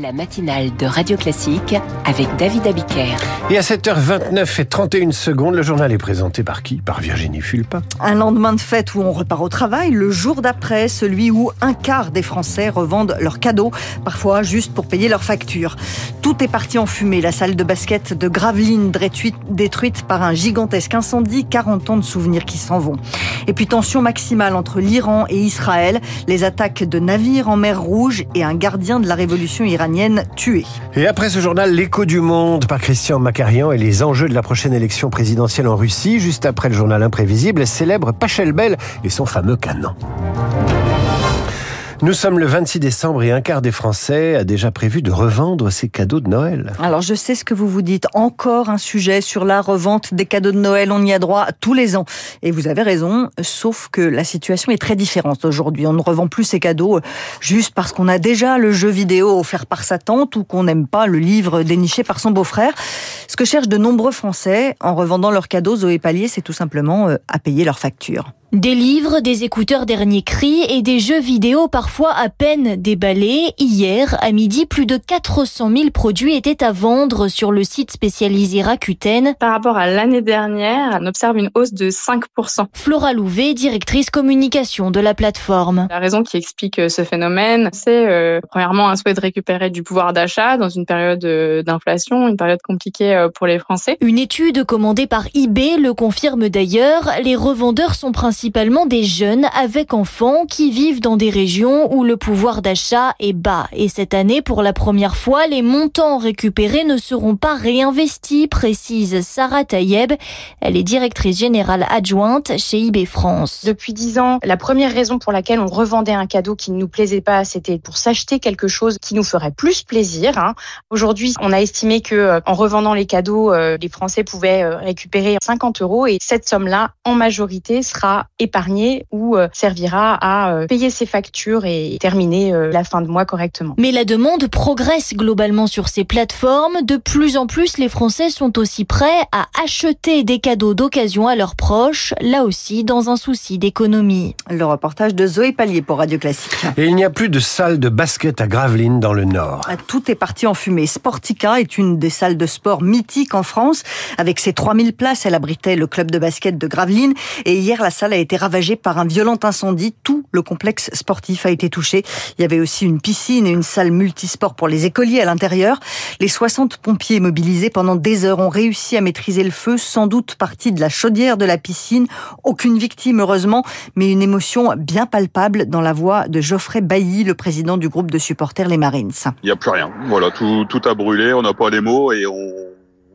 la matinale de Radio Classique avec David Abiker. Et à 7h29 et 31 secondes, le journal est présenté par qui? Par Virginie Fulpa. Un lendemain de fête où on repart au travail, le jour d'après, celui où un quart des Français revendent leurs cadeaux, parfois juste pour payer leurs factures. Tout est parti en fumée. La salle de basket de Gravelines détruite par un gigantesque incendie, 40 ans de souvenirs qui s'en vont. Et puis tension maximale entre l'Iran et Israël, les attaques de navires en mer Rouge et un gardien de la révolution iranienne Et après ce journal, l'écho du monde par Christian Macarian et les enjeux de la prochaine élection présidentielle en Russie, juste après le journal imprévisible, célèbre Pachelbel et son fameux canon. Nous sommes le 26 décembre et un quart des Français a déjà prévu de revendre ses cadeaux de Noël. Alors je sais ce que vous vous dites. Encore un sujet sur la revente des cadeaux de Noël. On y a droit tous les ans. Et vous avez raison, sauf que la situation est très différente aujourd'hui. On ne revend plus ses cadeaux euh, juste parce qu'on a déjà le jeu vidéo offert par sa tante ou qu'on n'aime pas le livre déniché par son beau-frère. Ce que cherchent de nombreux Français en revendant leurs cadeaux, Zoé Pallier, c'est tout simplement euh, à payer leurs factures. Des livres, des écouteurs dernier cri et des jeux vidéo parfois à peine déballés. Hier, à midi, plus de 400 000 produits étaient à vendre sur le site spécialisé Rakuten. Par rapport à l'année dernière, on observe une hausse de 5%. Flora Louvet, directrice communication de la plateforme. La raison qui explique euh, ce phénomène, c'est euh, premièrement un souhait de récupérer du pouvoir d'achat dans une période euh, d'inflation, une période compliquée pour les Français. Une étude commandée par eBay le confirme d'ailleurs. Les revendeurs sont principalement principalement des jeunes avec enfants qui vivent dans des régions où le pouvoir d'achat est bas. Et cette année, pour la première fois, les montants récupérés ne seront pas réinvestis, précise Sarah Tayeb. Elle est directrice générale adjointe chez eBay France. Depuis dix ans, la première raison pour laquelle on revendait un cadeau qui ne nous plaisait pas, c'était pour s'acheter quelque chose qui nous ferait plus plaisir. Hein. Aujourd'hui, on a estimé que euh, en revendant les cadeaux, euh, les Français pouvaient euh, récupérer 50 euros et cette somme-là, en majorité, sera épargner ou euh, servira à euh, payer ses factures et terminer euh, la fin de mois correctement. Mais la demande progresse globalement sur ces plateformes. De plus en plus, les Français sont aussi prêts à acheter des cadeaux d'occasion à leurs proches, là aussi dans un souci d'économie. Le reportage de Zoé Pallier pour Radio Classique. Et il n'y a plus de salle de basket à Gravelines dans le Nord. Ah, tout est parti en fumée. Sportica est une des salles de sport mythiques en France. Avec ses 3000 places, elle abritait le club de basket de Gravelines. Et hier, la salle a été ravagé par un violent incendie. Tout le complexe sportif a été touché. Il y avait aussi une piscine et une salle multisport pour les écoliers à l'intérieur. Les 60 pompiers mobilisés pendant des heures ont réussi à maîtriser le feu, sans doute parti de la chaudière de la piscine. Aucune victime, heureusement, mais une émotion bien palpable dans la voix de Geoffrey Bailly, le président du groupe de supporters Les Marines. Il n'y a plus rien. Voilà, tout, a brûlé, on n'a pas les mots et on,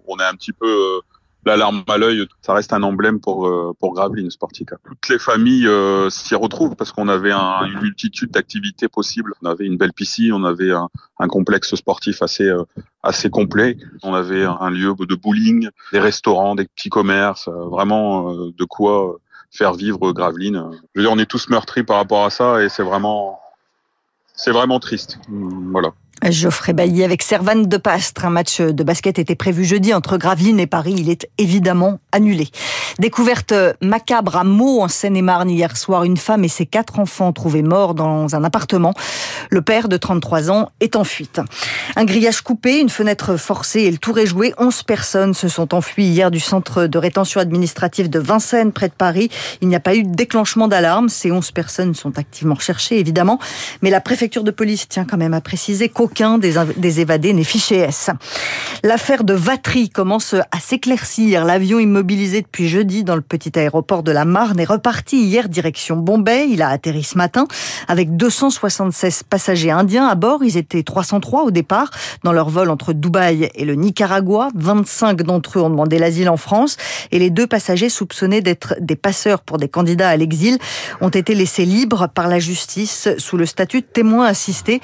on est un petit peu euh, l'alarme à l'œil, ça reste un emblème pour euh, pour Gravelines Sportica. Toutes les familles euh, s'y retrouvent parce qu'on avait un, une multitude d'activités possibles. On avait une belle piscine, on avait un, un complexe sportif assez euh, assez complet. On avait un lieu de bowling, des restaurants, des petits commerces, vraiment de quoi faire vivre Gravelines. Je veux dire, on est tous meurtris par rapport à ça et c'est vraiment c'est vraiment triste. Voilà. Geoffrey Bailly avec Servane de Pastre. Un match de basket était prévu jeudi entre Gravelines et Paris. Il est évidemment annulé. Découverte macabre à Meaux en Seine-et-Marne hier soir. Une femme et ses quatre enfants trouvés morts dans un appartement. Le père de 33 ans est en fuite. Un grillage coupé, une fenêtre forcée et le tour est joué. 11 personnes se sont enfuies hier du centre de rétention administrative de Vincennes près de Paris. Il n'y a pas eu de déclenchement d'alarme. Ces 11 personnes sont activement recherchées évidemment. Mais la préfecture de police tient quand même à préciser qu'aucun aucun des, évadés n'est fiché S. L'affaire de Vatry commence à s'éclaircir. L'avion immobilisé depuis jeudi dans le petit aéroport de la Marne est reparti hier direction Bombay. Il a atterri ce matin avec 276 passagers indiens à bord. Ils étaient 303 au départ dans leur vol entre Dubaï et le Nicaragua. 25 d'entre eux ont demandé l'asile en France et les deux passagers soupçonnés d'être des passeurs pour des candidats à l'exil ont été laissés libres par la justice sous le statut de témoin assisté.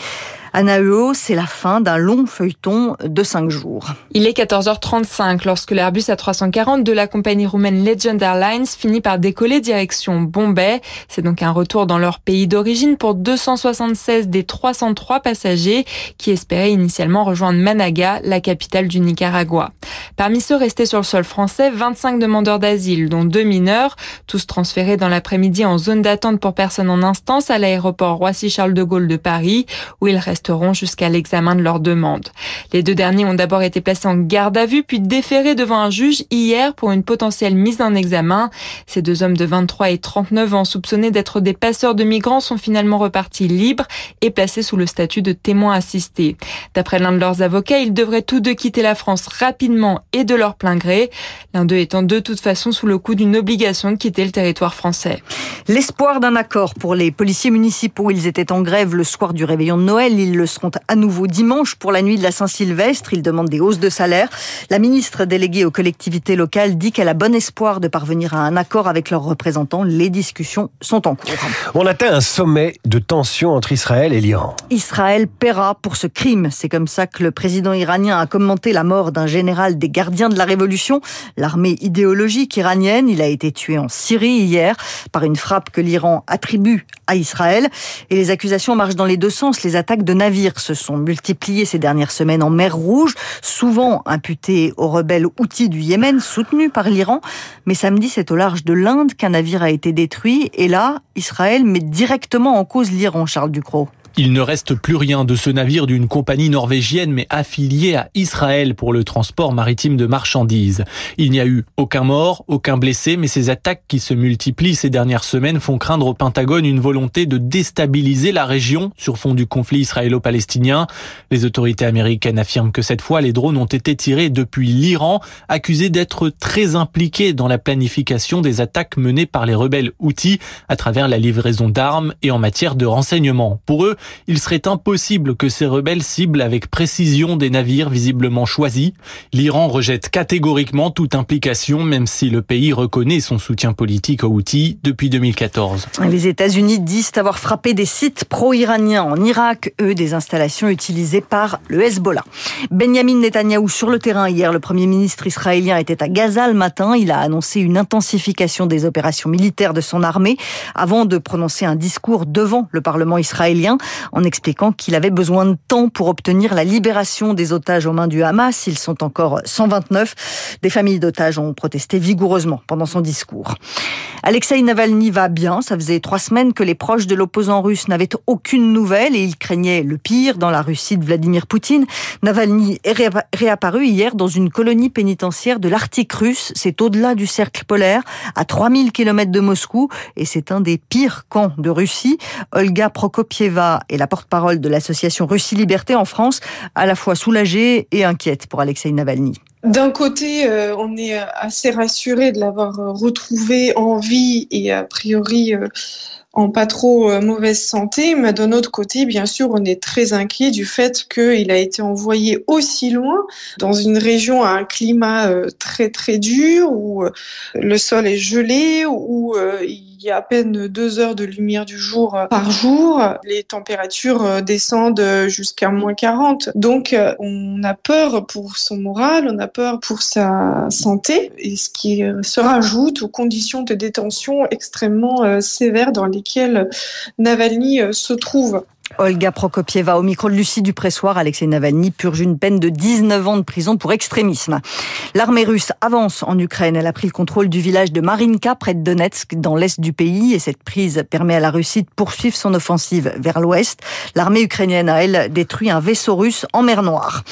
Anaeo, c'est la fin d'un long feuilleton de cinq jours. Il est 14h35 lorsque l'Airbus A340 de la compagnie roumaine Legend Airlines finit par décoller direction Bombay. C'est donc un retour dans leur pays d'origine pour 276 des 303 passagers qui espéraient initialement rejoindre Managa, la capitale du Nicaragua. Parmi ceux restés sur le sol français, 25 demandeurs d'asile, dont deux mineurs, tous transférés dans l'après-midi en zone d'attente pour personnes en instance à l'aéroport Roissy-Charles de Gaulle de Paris, où ils restent jusqu'à l'examen de leur demande. Les deux derniers ont d'abord été placés en garde à vue puis déférés devant un juge hier pour une potentielle mise en examen. Ces deux hommes de 23 et 39 ans soupçonnés d'être des passeurs de migrants sont finalement repartis libres et placés sous le statut de témoins assistés. D'après l'un de leurs avocats, ils devraient tous deux quitter la France rapidement et de leur plein gré, l'un d'eux étant de toute façon sous le coup d'une obligation de quitter le territoire français. L'espoir d'un accord pour les policiers municipaux. Ils étaient en grève le soir du réveillon de Noël. Ils le seront à nouveau dimanche pour la nuit de la Saint-Sylvestre. Ils demandent des hausses de salaire. La ministre déléguée aux collectivités locales dit qu'elle a bon espoir de parvenir à un accord avec leurs représentants. Les discussions sont en cours. On atteint un sommet de tension entre Israël et l'Iran. Israël paiera pour ce crime. C'est comme ça que le président iranien a commenté la mort d'un général des gardiens de la révolution, l'armée idéologique iranienne. Il a été tué en Syrie hier par une frappe que l'Iran attribue Israël. Et les accusations marchent dans les deux sens. Les attaques de navires se sont multipliées ces dernières semaines en mer Rouge, souvent imputées aux rebelles outils du Yémen, soutenus par l'Iran. Mais samedi, c'est au large de l'Inde qu'un navire a été détruit. Et là, Israël met directement en cause l'Iran, Charles Ducrot. Il ne reste plus rien de ce navire d'une compagnie norvégienne mais affiliée à Israël pour le transport maritime de marchandises. Il n'y a eu aucun mort, aucun blessé, mais ces attaques qui se multiplient ces dernières semaines font craindre au Pentagone une volonté de déstabiliser la région sur fond du conflit israélo-palestinien. Les autorités américaines affirment que cette fois les drones ont été tirés depuis l'Iran, accusé d'être très impliqué dans la planification des attaques menées par les rebelles Houthis à travers la livraison d'armes et en matière de renseignement. Pour eux, il serait impossible que ces rebelles ciblent avec précision des navires visiblement choisis. L'Iran rejette catégoriquement toute implication, même si le pays reconnaît son soutien politique aux Houthis depuis 2014. Les États-Unis disent avoir frappé des sites pro-iraniens en Irak, eux des installations utilisées par le Hezbollah. Benjamin Netanyahou sur le terrain hier, le Premier ministre israélien était à Gaza le matin. Il a annoncé une intensification des opérations militaires de son armée avant de prononcer un discours devant le Parlement israélien en expliquant qu'il avait besoin de temps pour obtenir la libération des otages aux mains du Hamas. Ils sont encore 129. Des familles d'otages ont protesté vigoureusement pendant son discours. Alexei Navalny va bien. Ça faisait trois semaines que les proches de l'opposant russe n'avaient aucune nouvelle et ils craignaient le pire dans la Russie de Vladimir Poutine. Navalny est réapparu hier dans une colonie pénitentiaire de l'Arctique russe. C'est au-delà du cercle polaire, à 3000 km de Moscou et c'est un des pires camps de Russie. Olga Prokopieva et la porte-parole de l'association Russie Liberté en France, à la fois soulagée et inquiète pour Alexei Navalny. D'un côté, euh, on est assez rassuré de l'avoir retrouvé en vie et a priori euh, en pas trop euh, mauvaise santé, mais d'un autre côté, bien sûr, on est très inquiet du fait qu'il a été envoyé aussi loin dans une région à un climat très très dur où le sol est gelé, où il il y a à peine deux heures de lumière du jour euh, par jour. Les températures euh, descendent jusqu'à moins 40. Donc, euh, on a peur pour son moral, on a peur pour sa santé, et ce qui se rajoute aux conditions de détention extrêmement sévères dans lesquelles Navalny se trouve. Olga Prokopieva au micro de Lucie Dupressoir. Alexei Navalny purge une peine de 19 ans de prison pour extrémisme. L'armée russe avance en Ukraine. Elle a pris le contrôle du village de Marinka près de Donetsk dans l'est du pays et cette prise permet à la Russie de poursuivre son offensive vers l'ouest. L'armée ukrainienne a elle détruit un vaisseau russe en mer Noire.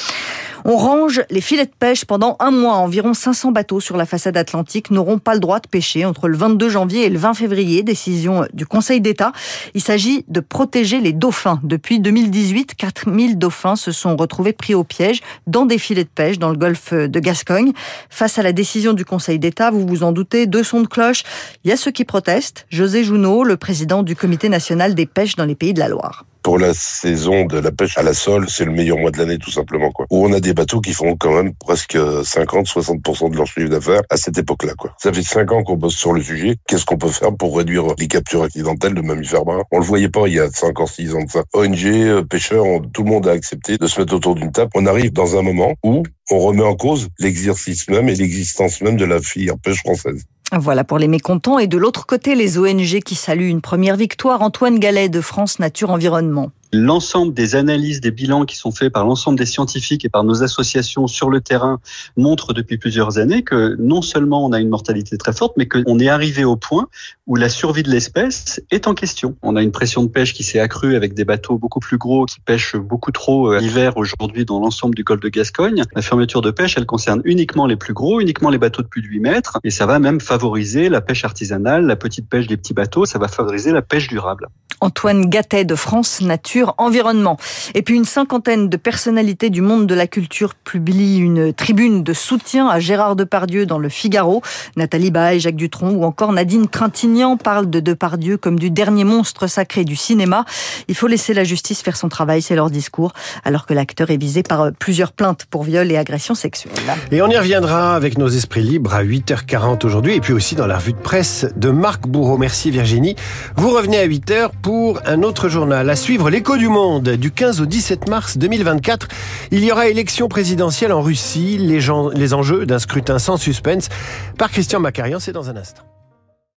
On range les filets de pêche pendant un mois. Environ 500 bateaux sur la façade atlantique n'auront pas le droit de pêcher entre le 22 janvier et le 20 février. Décision du Conseil d'État. Il s'agit de protéger les dauphins. Depuis 2018, 4000 dauphins se sont retrouvés pris au piège dans des filets de pêche dans le golfe de Gascogne. Face à la décision du Conseil d'État, vous vous en doutez, deux sons de cloche. Il y a ceux qui protestent. José Jounot, le président du Comité national des pêches dans les pays de la Loire pour la saison de la pêche à la sole, c'est le meilleur mois de l'année tout simplement quoi. Où on a des bateaux qui font quand même presque 50 60% de leur chiffre d'affaires à cette époque-là quoi. Ça fait cinq ans qu'on bosse sur le sujet. Qu'est-ce qu'on peut faire pour réduire les captures accidentelles de mammifères marins? On le voyait pas il y a 5 ans 6 ans de ça. ONG, euh, pêcheurs, tout le monde a accepté de se mettre autour d'une table. On arrive dans un moment où on remet en cause l'exercice même et l'existence même de la filière pêche française. Voilà pour les mécontents. Et de l'autre côté, les ONG qui saluent une première victoire. Antoine Gallet de France Nature Environnement. L'ensemble des analyses, des bilans qui sont faits par l'ensemble des scientifiques et par nos associations sur le terrain montrent depuis plusieurs années que non seulement on a une mortalité très forte, mais qu'on est arrivé au point où la survie de l'espèce est en question. On a une pression de pêche qui s'est accrue avec des bateaux beaucoup plus gros qui pêchent beaucoup trop euh, l'hiver aujourd'hui dans l'ensemble du golfe de Gascogne. La fermeture de pêche, elle concerne uniquement les plus gros, uniquement les bateaux de plus de 8 mètres, et ça va même favoriser la pêche artisanale, la petite pêche des petits bateaux, ça va favoriser la pêche durable. Antoine Gattet de France Nature Environnement. Et puis une cinquantaine de personnalités du monde de la culture publient une tribune de soutien à Gérard Depardieu dans le Figaro. Nathalie Baye, Jacques Dutronc ou encore Nadine Trintignant parlent de Depardieu comme du dernier monstre sacré du cinéma. Il faut laisser la justice faire son travail, c'est leur discours, alors que l'acteur est visé par plusieurs plaintes pour viol et agression sexuelle. Et on y reviendra avec nos esprits libres à 8h40 aujourd'hui et puis aussi dans la revue de presse de Marc Bourreau. Merci Virginie. Vous revenez à 8h pour un autre journal. À suivre du monde du 15 au 17 mars 2024. Il y aura élection présidentielle en Russie. Les, les enjeux d'un scrutin sans suspense par Christian Macarian, c'est dans un instant.